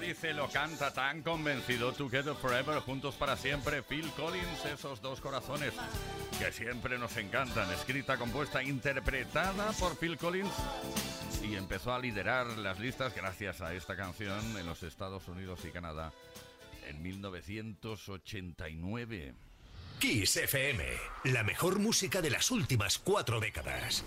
Dice, lo canta tan convencido. Together Forever, juntos para siempre. Phil Collins, esos dos corazones que siempre nos encantan. Escrita, compuesta, interpretada por Phil Collins. Y empezó a liderar las listas gracias a esta canción en los Estados Unidos y Canadá en 1989. Kiss FM, la mejor música de las últimas cuatro décadas.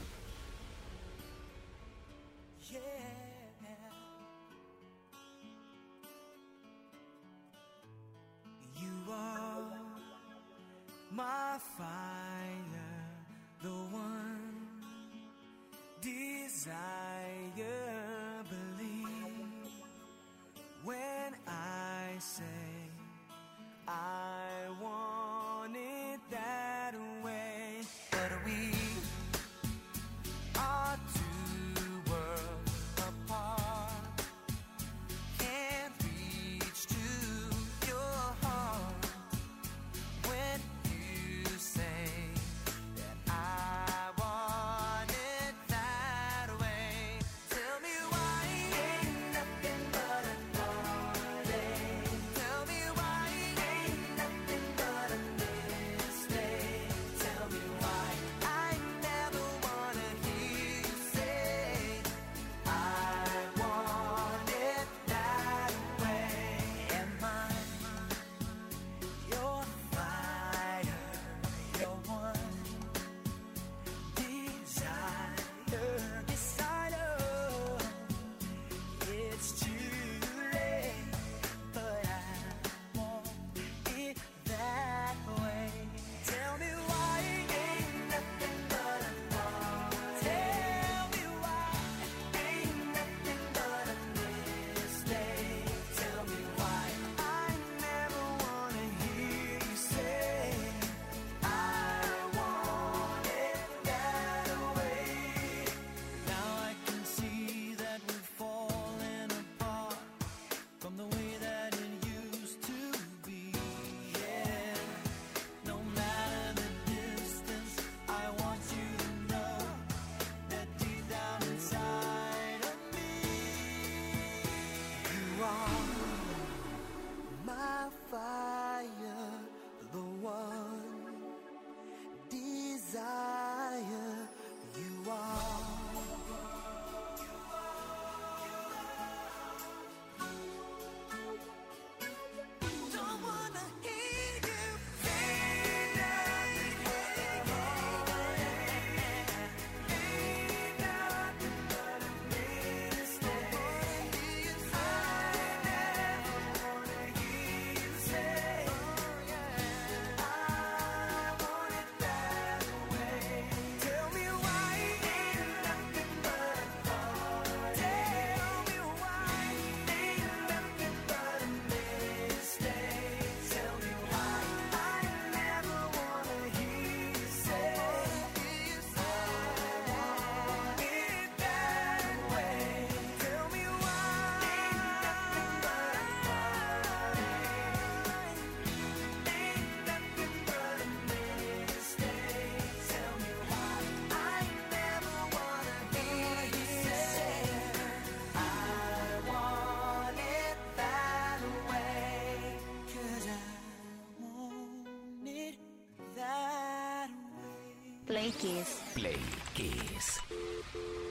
Play Kiss. Play Kiss.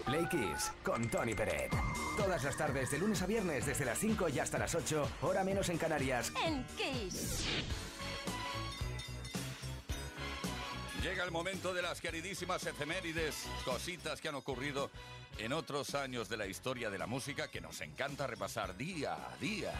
Play Kiss con Tony Peret. Todas las tardes, de lunes a viernes, desde las 5 y hasta las 8, hora menos en Canarias. En Kiss. Llega el momento de las queridísimas efemérides, cositas que han ocurrido en otros años de la historia de la música que nos encanta repasar día a día.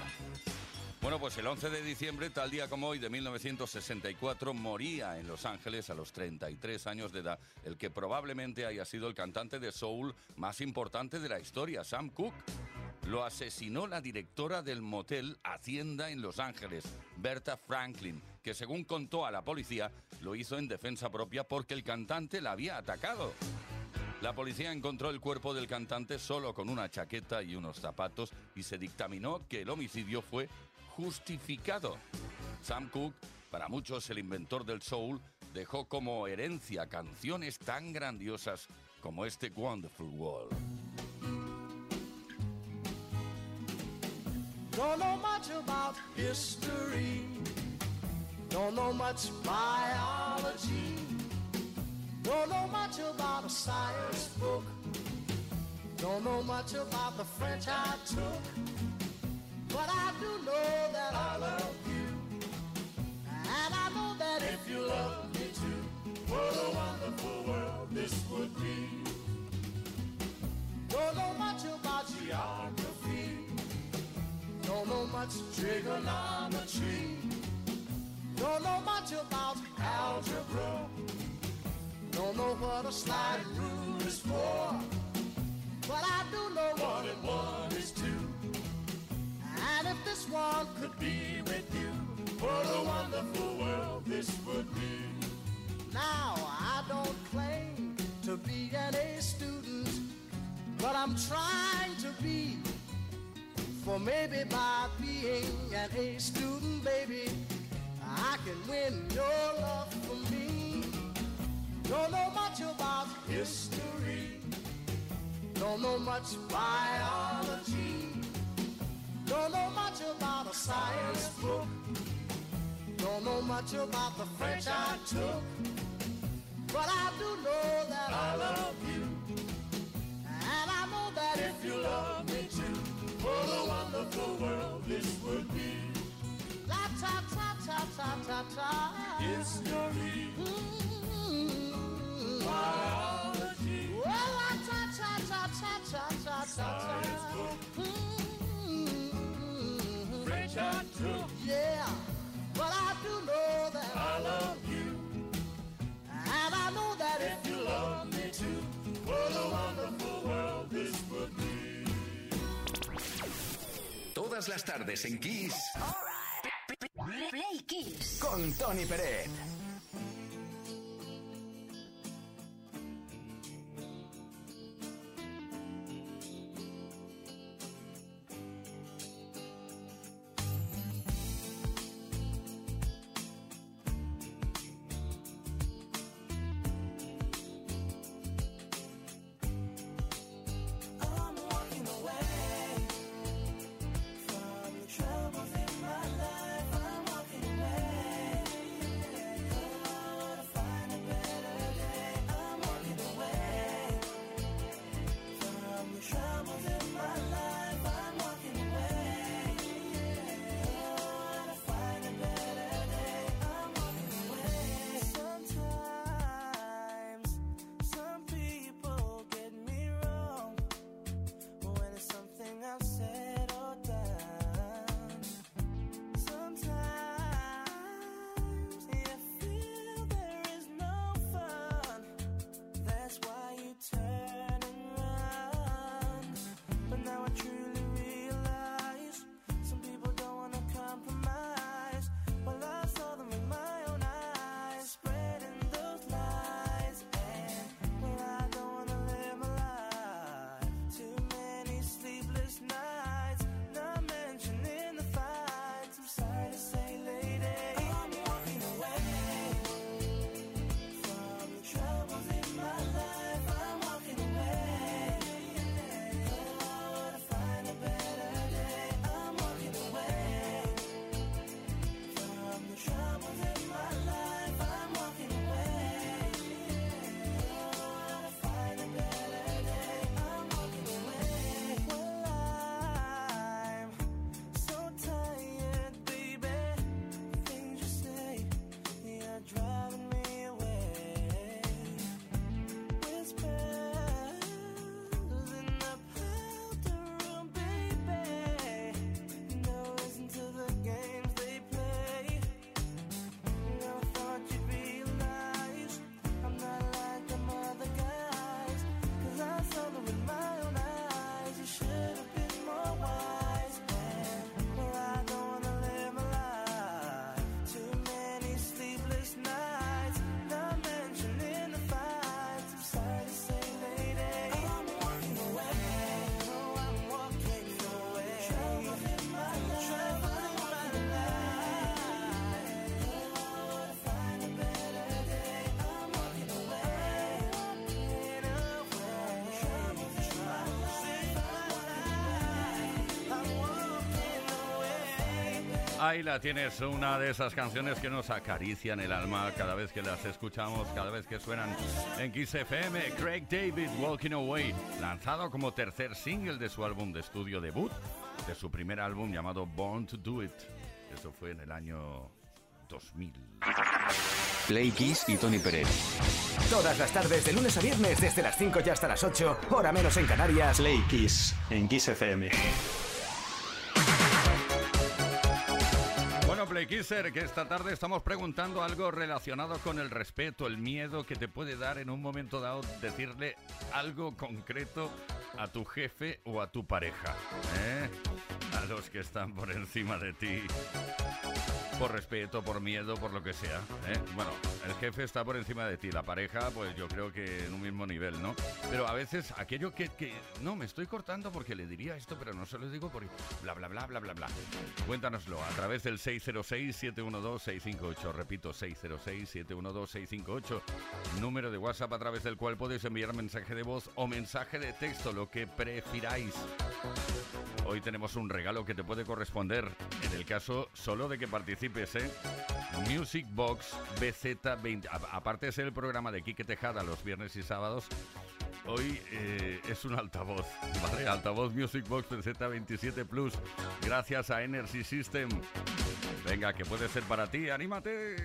Bueno, pues el 11 de diciembre, tal día como hoy de 1964, moría en Los Ángeles a los 33 años de edad el que probablemente haya sido el cantante de soul más importante de la historia, Sam Cooke. Lo asesinó la directora del motel Hacienda en Los Ángeles, Berta Franklin, que según contó a la policía, lo hizo en defensa propia porque el cantante la había atacado. La policía encontró el cuerpo del cantante solo con una chaqueta y unos zapatos y se dictaminó que el homicidio fue justificado. Sam Cooke, para muchos el inventor del soul, dejó como herencia canciones tan grandiosas como este Wonderful World. Don't know much about history. Don't know much biology. Don't know much about a science book. Don't know much about the French I took. But I do know that I love you. And I know that if you love me too, what a wonderful world this would be. Don't know much about geography. Don't know much trigonometry. Don't know much about algebra. Don't know what a slide rule is for. This could be with you, what a wonderful world this would be. Now, I don't claim to be an A student, but I'm trying to be. For maybe by being an A student, baby, I can win your love for me. Don't know much about history. Don't know much biology. Don't know much about a science book. Don't know much about the French I took. But I do know that I love you. And I know that if you love me too, what a wonderful world this would be. La ta ta ta ta ta ta. History. Mm-hmm. Biology. Well, la ta ta ta ta ta ta ta. Science book. Mm-hmm. I took. Yeah, but I do know that I love you. And I know that if you love me too, what a wonderful world this would be. Todas las tardes en Kiss Play Kiss. con Tony Peret. Ahí la tienes, una de esas canciones que nos acarician el alma cada vez que las escuchamos, cada vez que suenan en Kiss FM. Craig David, Walking Away, lanzado como tercer single de su álbum de estudio debut, de su primer álbum llamado Born to Do It. Eso fue en el año 2000. Play Kiss y Tony Pérez. Todas las tardes, de lunes a viernes, desde las 5 y hasta las 8, hora menos en Canarias. Play Kiss en Kiss FM. Playkisser, que esta tarde estamos preguntando algo relacionado con el respeto, el miedo que te puede dar en un momento dado decirle algo concreto a tu jefe o a tu pareja, ¿eh? A los que están por encima de ti. Por respeto, por miedo, por lo que sea. ¿eh? Bueno, el jefe está por encima de ti, la pareja, pues yo creo que en un mismo nivel, ¿no? Pero a veces aquello que, que no, me estoy cortando porque le diría esto, pero no se lo digo porque bla, bla, bla, bla, bla, bla. Cuéntanoslo a través del 606-712-658. Repito, 606-712-658. Número de WhatsApp a través del cual podéis enviar mensaje de voz o mensaje de texto, lo que prefiráis. Hoy tenemos un regalo que te puede corresponder, en el caso solo de que participes, ¿eh? Music Box BZ20. A- Aparte ser el programa de Quique Tejada los viernes y sábados, hoy eh, es un altavoz, ¿vale? Altavoz Music Box BZ27 Plus, gracias a Energy System. Venga, que puede ser para ti, anímate.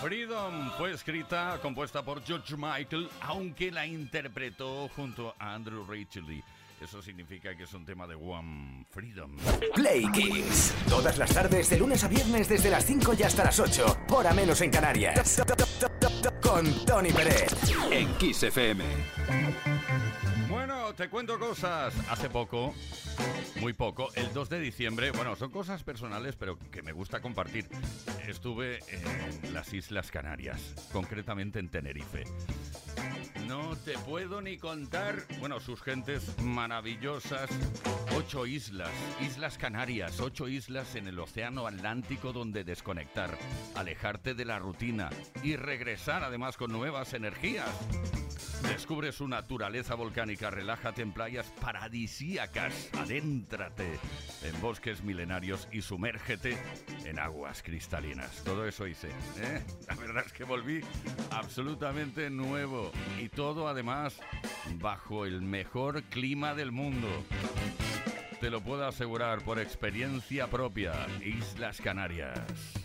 Freedom fue escrita, compuesta por George Michael, aunque la interpretó junto a Andrew Ridgeley. Eso significa que es un tema de One Freedom. Play Kiss. Todas las tardes, de lunes a viernes, desde las 5 y hasta las 8. Hora menos en Canarias. Con Tony Pérez. En Kiss FM. Bueno, te cuento cosas. Hace poco, muy poco, el 2 de diciembre, bueno, son cosas personales, pero que me gusta compartir. Estuve en las Islas Canarias, concretamente en Tenerife. No te puedo ni contar, bueno, sus gentes maravillosas. Ocho islas, Islas Canarias, ocho islas en el Océano Atlántico donde desconectar, alejarte de la rutina y regresar además con nuevas energías. Descubre su naturaleza volcánica, relájate en playas paradisíacas, adéntrate en bosques milenarios y sumérgete en aguas cristalinas. Todo eso hice. ¿eh? La verdad es que volví absolutamente nuevo y todo además bajo el mejor clima del mundo. Te lo puedo asegurar por experiencia propia, Islas Canarias.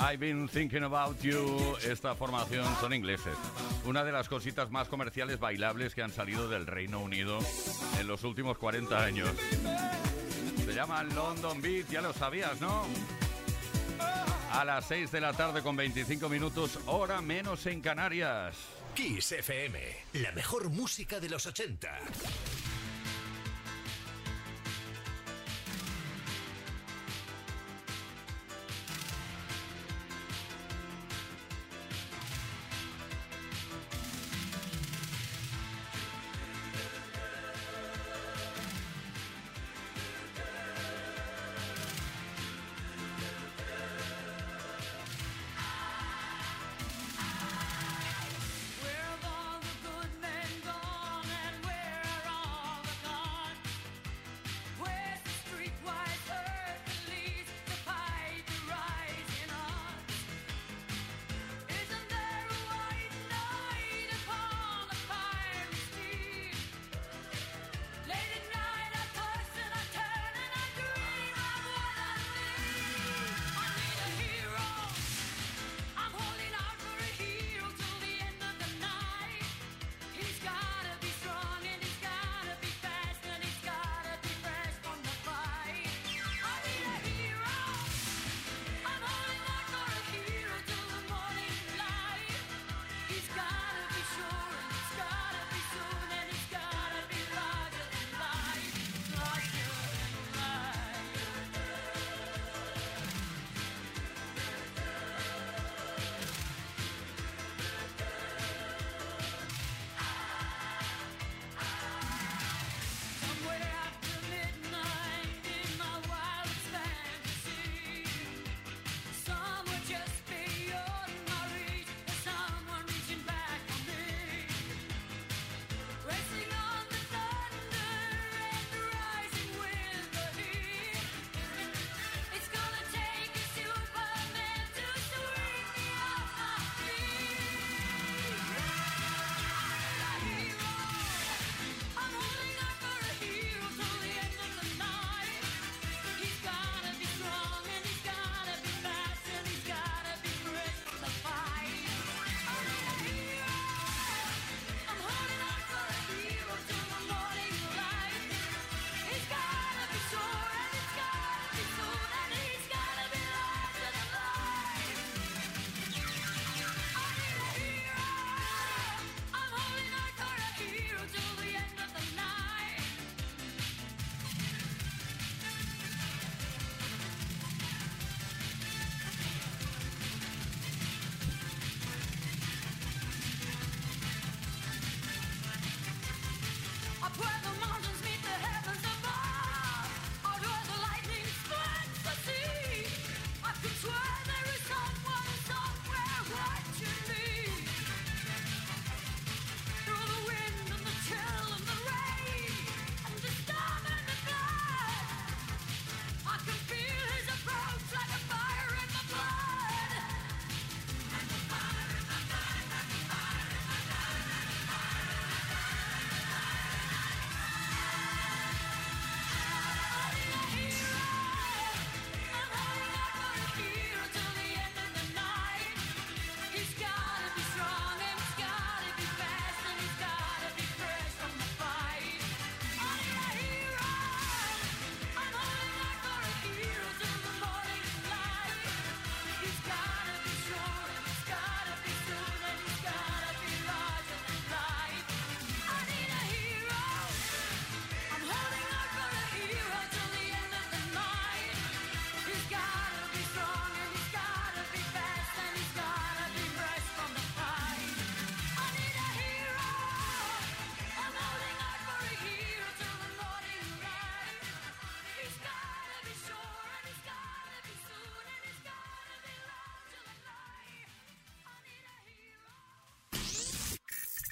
I've been thinking about you. Esta formación son ingleses. Una de las cositas más comerciales bailables que han salido del Reino Unido en los últimos 40 años. Se llama London Beat, ya lo sabías, ¿no? A las 6 de la tarde con 25 minutos, hora menos en Canarias. Kiss FM, la mejor música de los 80.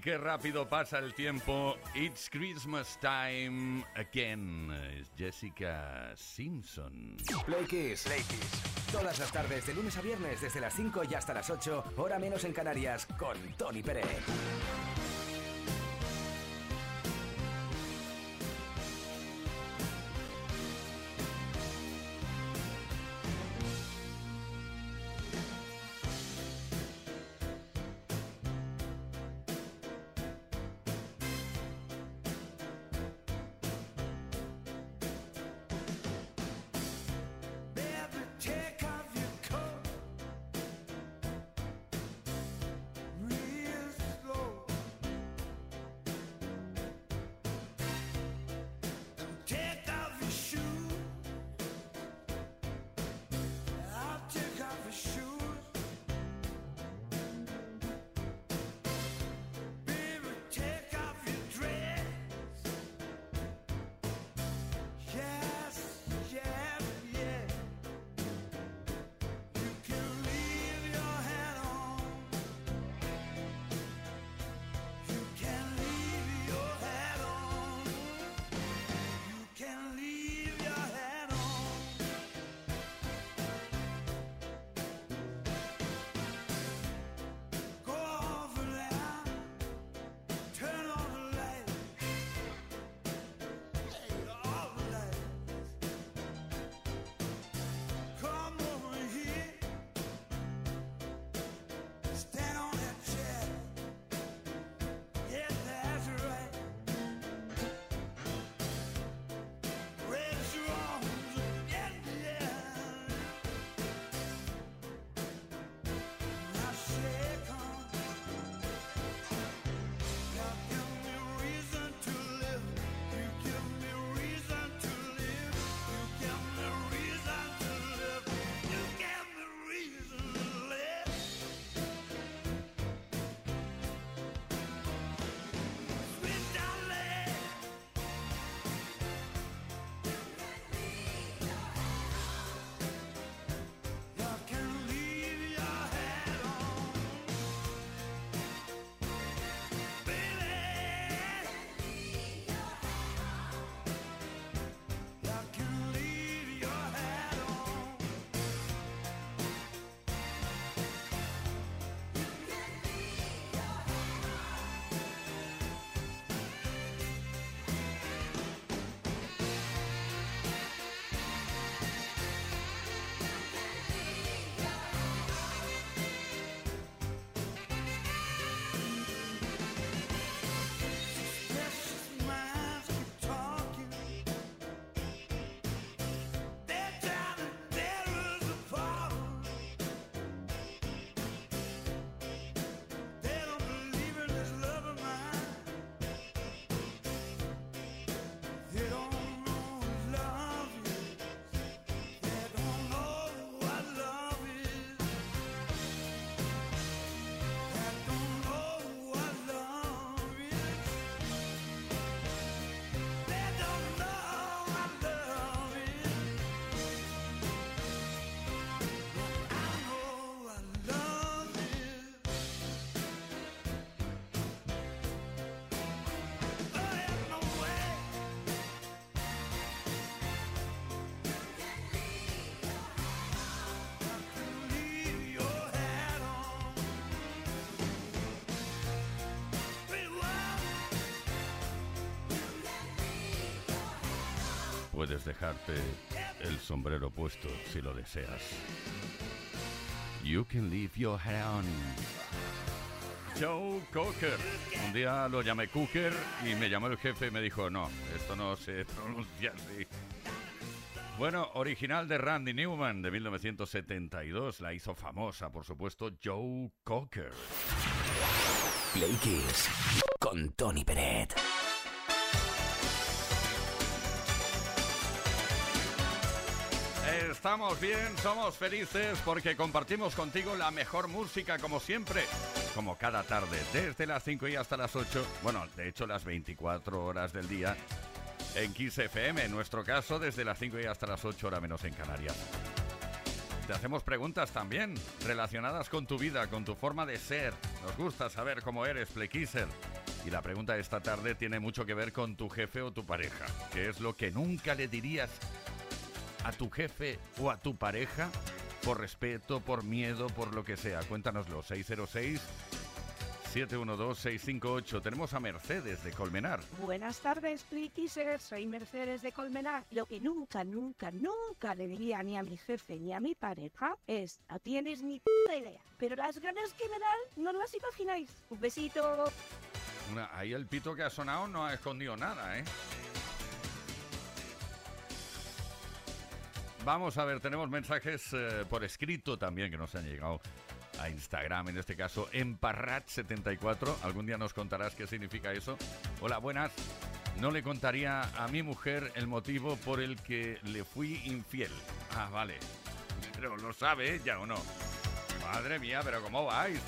qué rápido pasa el tiempo. It's Christmas time again. Es Jessica Simpson. Play Kiss. Play Kiss. Todas las tardes, de lunes a viernes, desde las 5 y hasta las 8, hora menos en Canarias, con Tony Pérez. Puedes dejarte el sombrero puesto si lo deseas. You can leave your hair on. Joe Cocker. Un día lo llamé Cooker y me llamó el jefe y me dijo, no, esto no se pronuncia así. Bueno, original de Randy Newman de 1972, la hizo famosa, por supuesto, Joe Cocker. Play Kiss con Tony Peret. Estamos bien, somos felices porque compartimos contigo la mejor música como siempre, como cada tarde, desde las 5 y hasta las 8, bueno, de hecho las 24 horas del día en Kiss FM, en nuestro caso desde las 5 y hasta las 8 horas menos en Canarias. Te hacemos preguntas también relacionadas con tu vida, con tu forma de ser. Nos gusta saber cómo eres, Playkisser. Y la pregunta de esta tarde tiene mucho que ver con tu jefe o tu pareja. ¿Qué es lo que nunca le dirías a tu jefe o a tu pareja? Por respeto, por miedo, por lo que sea. Cuéntanoslo. 606 712-658. Tenemos a Mercedes de Colmenar. Buenas tardes, Plikisers. Soy Mercedes de Colmenar. Lo que nunca, nunca, nunca le diría ni a mi jefe ni a mi pareja es: no tienes ni puta idea. Pero las ganas que me dan no las imagináis. Un besito. Una- ahí el pito que ha sonado no ha escondido nada, ¿eh? Vamos a ver, tenemos mensajes eh, por escrito también que nos han llegado a Instagram, en este caso Emparrat74. Algún día nos contarás qué significa eso. Hola, buenas. No le contaría a mi mujer el motivo por el que le fui infiel. Ah, vale. Pero lo sabe ella o no. Madre mía, pero ¿cómo vais?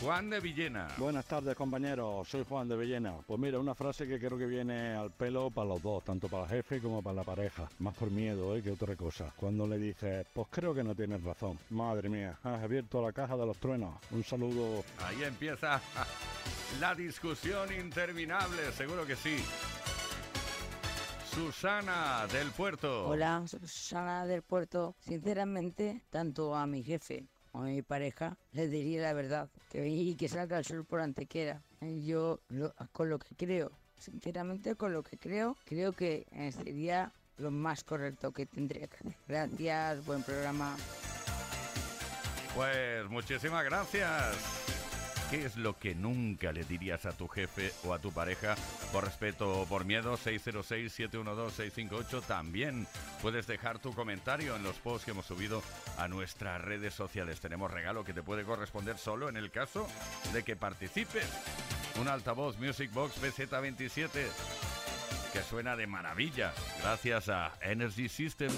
Juan de Villena. Buenas tardes compañeros, soy Juan de Villena. Pues mira, una frase que creo que viene al pelo para los dos, tanto para el jefe como para la pareja. Más por miedo ¿eh? que otra cosa. Cuando le dices, pues creo que no tienes razón. Madre mía, has abierto la caja de los truenos. Un saludo. Ahí empieza la discusión interminable, seguro que sí. Susana del Puerto. Hola, Susana del Puerto. Sinceramente, tanto a mi jefe a mi pareja les diría la verdad que, y que salga el sol por antequera. Yo, con lo que creo, sinceramente, con lo que creo, creo que eh, sería lo más correcto que tendría que hacer. Gracias, buen programa. Pues muchísimas gracias. ¿Qué es lo que nunca le dirías a tu jefe o a tu pareja por respeto o por miedo? 606-712-658. También puedes dejar tu comentario en los posts que hemos subido a nuestras redes sociales. Tenemos regalo que te puede corresponder solo en el caso de que participes. Un altavoz Music Box BZ27 que suena de maravilla gracias a Energy System.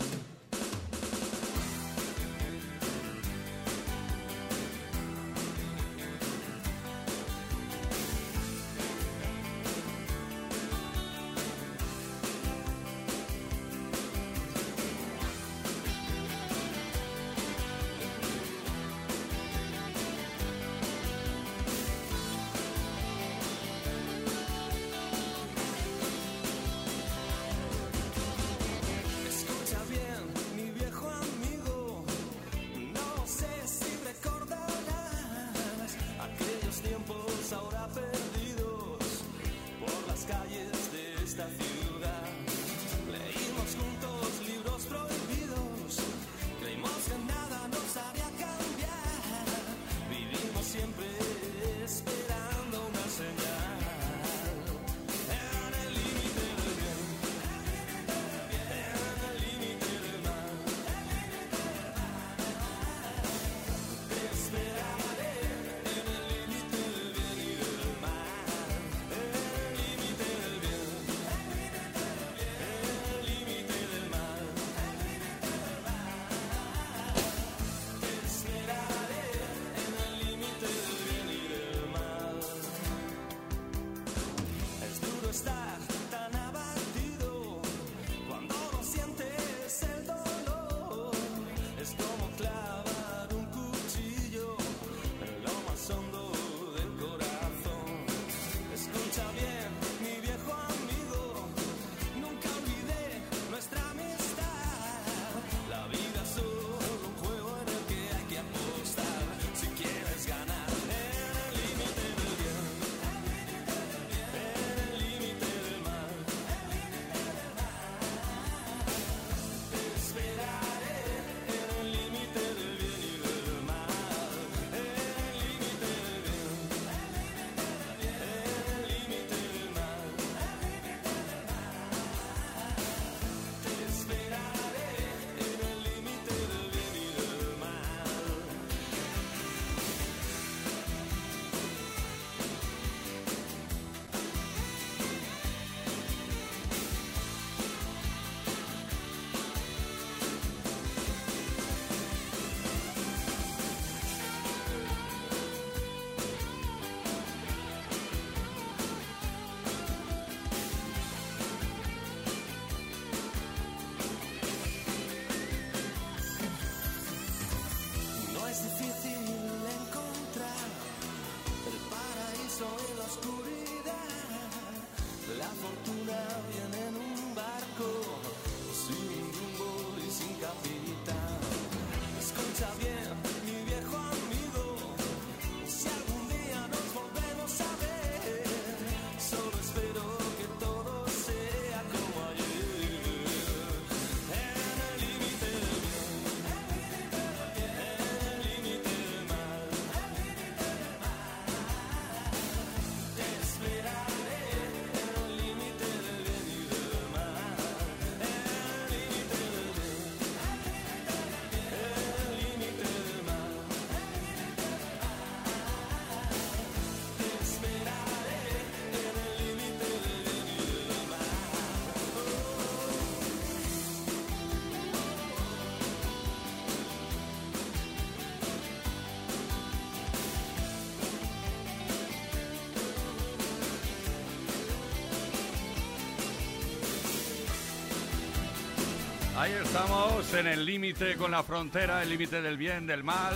Ahí estamos en el límite con la frontera, el límite del bien, del mal.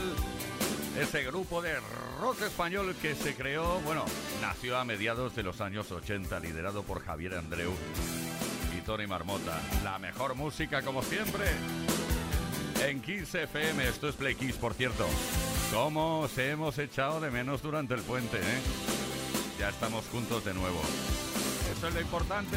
Ese grupo de rock español que se creó, bueno, nació a mediados de los años 80, liderado por Javier Andreu y Tony Marmota. La mejor música, como siempre, en 15 FM. Esto es Play Kiss, por cierto. ¿Cómo os hemos echado de menos durante el puente, eh? Ya estamos juntos de nuevo. Eso es lo importante.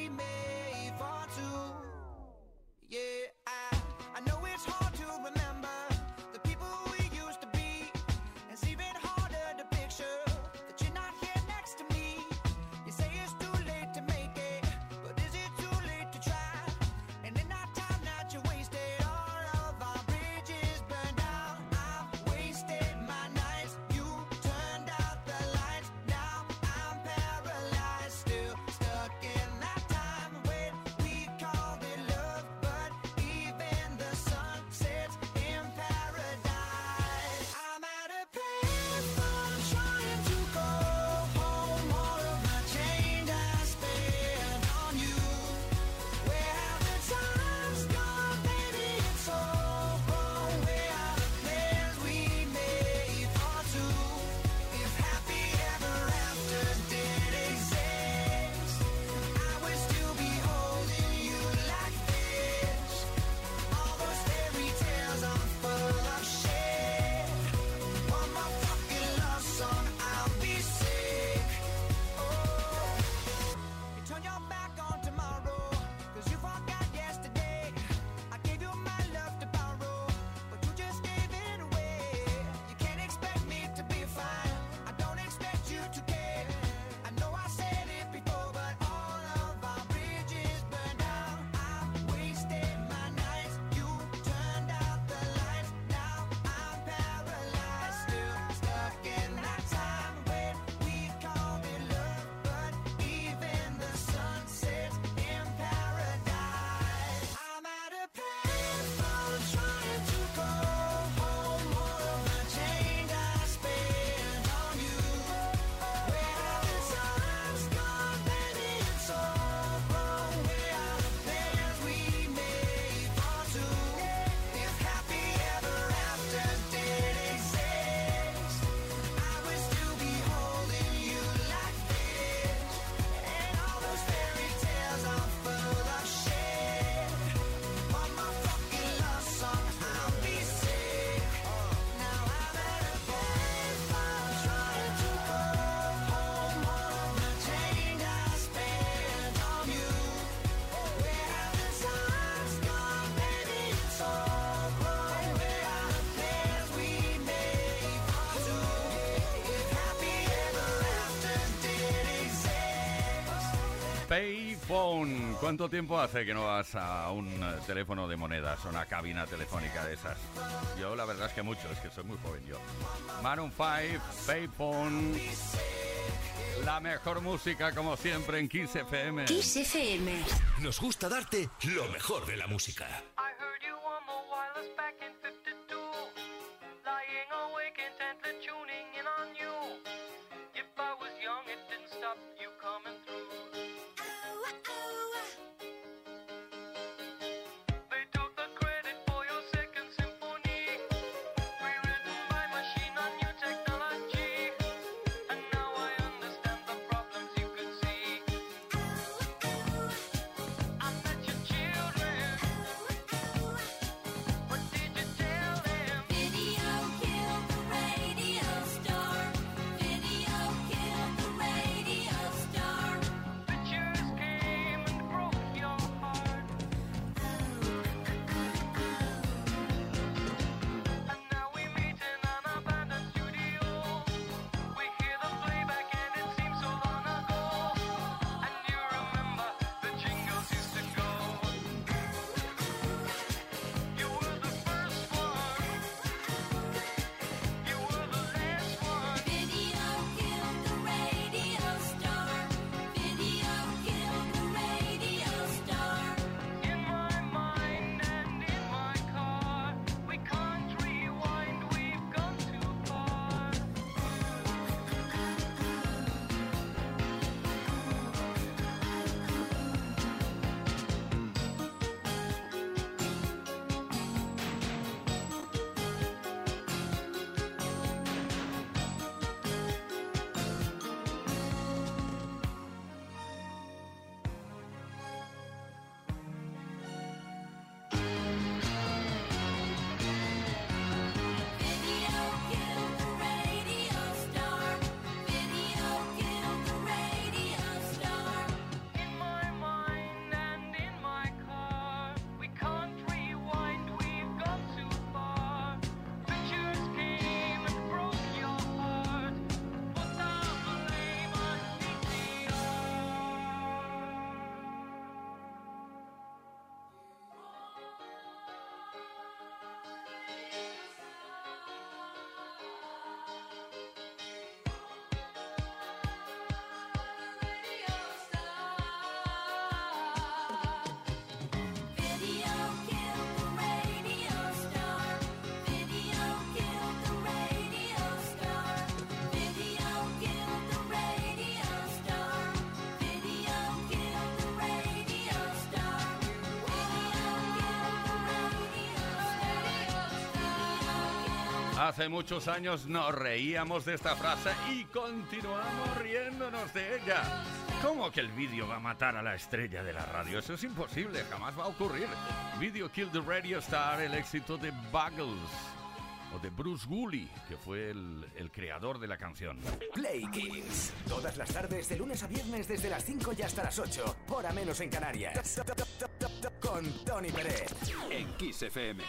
Bone. ¿Cuánto tiempo hace que no vas a un eh, teléfono de monedas, a una cabina telefónica de esas? Yo la verdad es que mucho, es que soy muy joven yo. Maroon 5, Payphone. La mejor música como siempre en Kiss FM. Kiss FM. Nos gusta darte lo mejor de la música. Hace muchos años nos reíamos de esta frase y continuamos riéndonos de ella. ¿Cómo que el vídeo va a matar a la estrella de la radio? Eso es imposible, jamás va a ocurrir. Video Kill the Radio Star, el éxito de Buggles o de Bruce Woolley, que fue el, el creador de la canción. Play Kiss. Todas las tardes, de lunes a viernes, desde las 5 y hasta las 8. Hora menos en Canarias. Con Tony Pérez. En Kiss FM.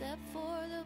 except for the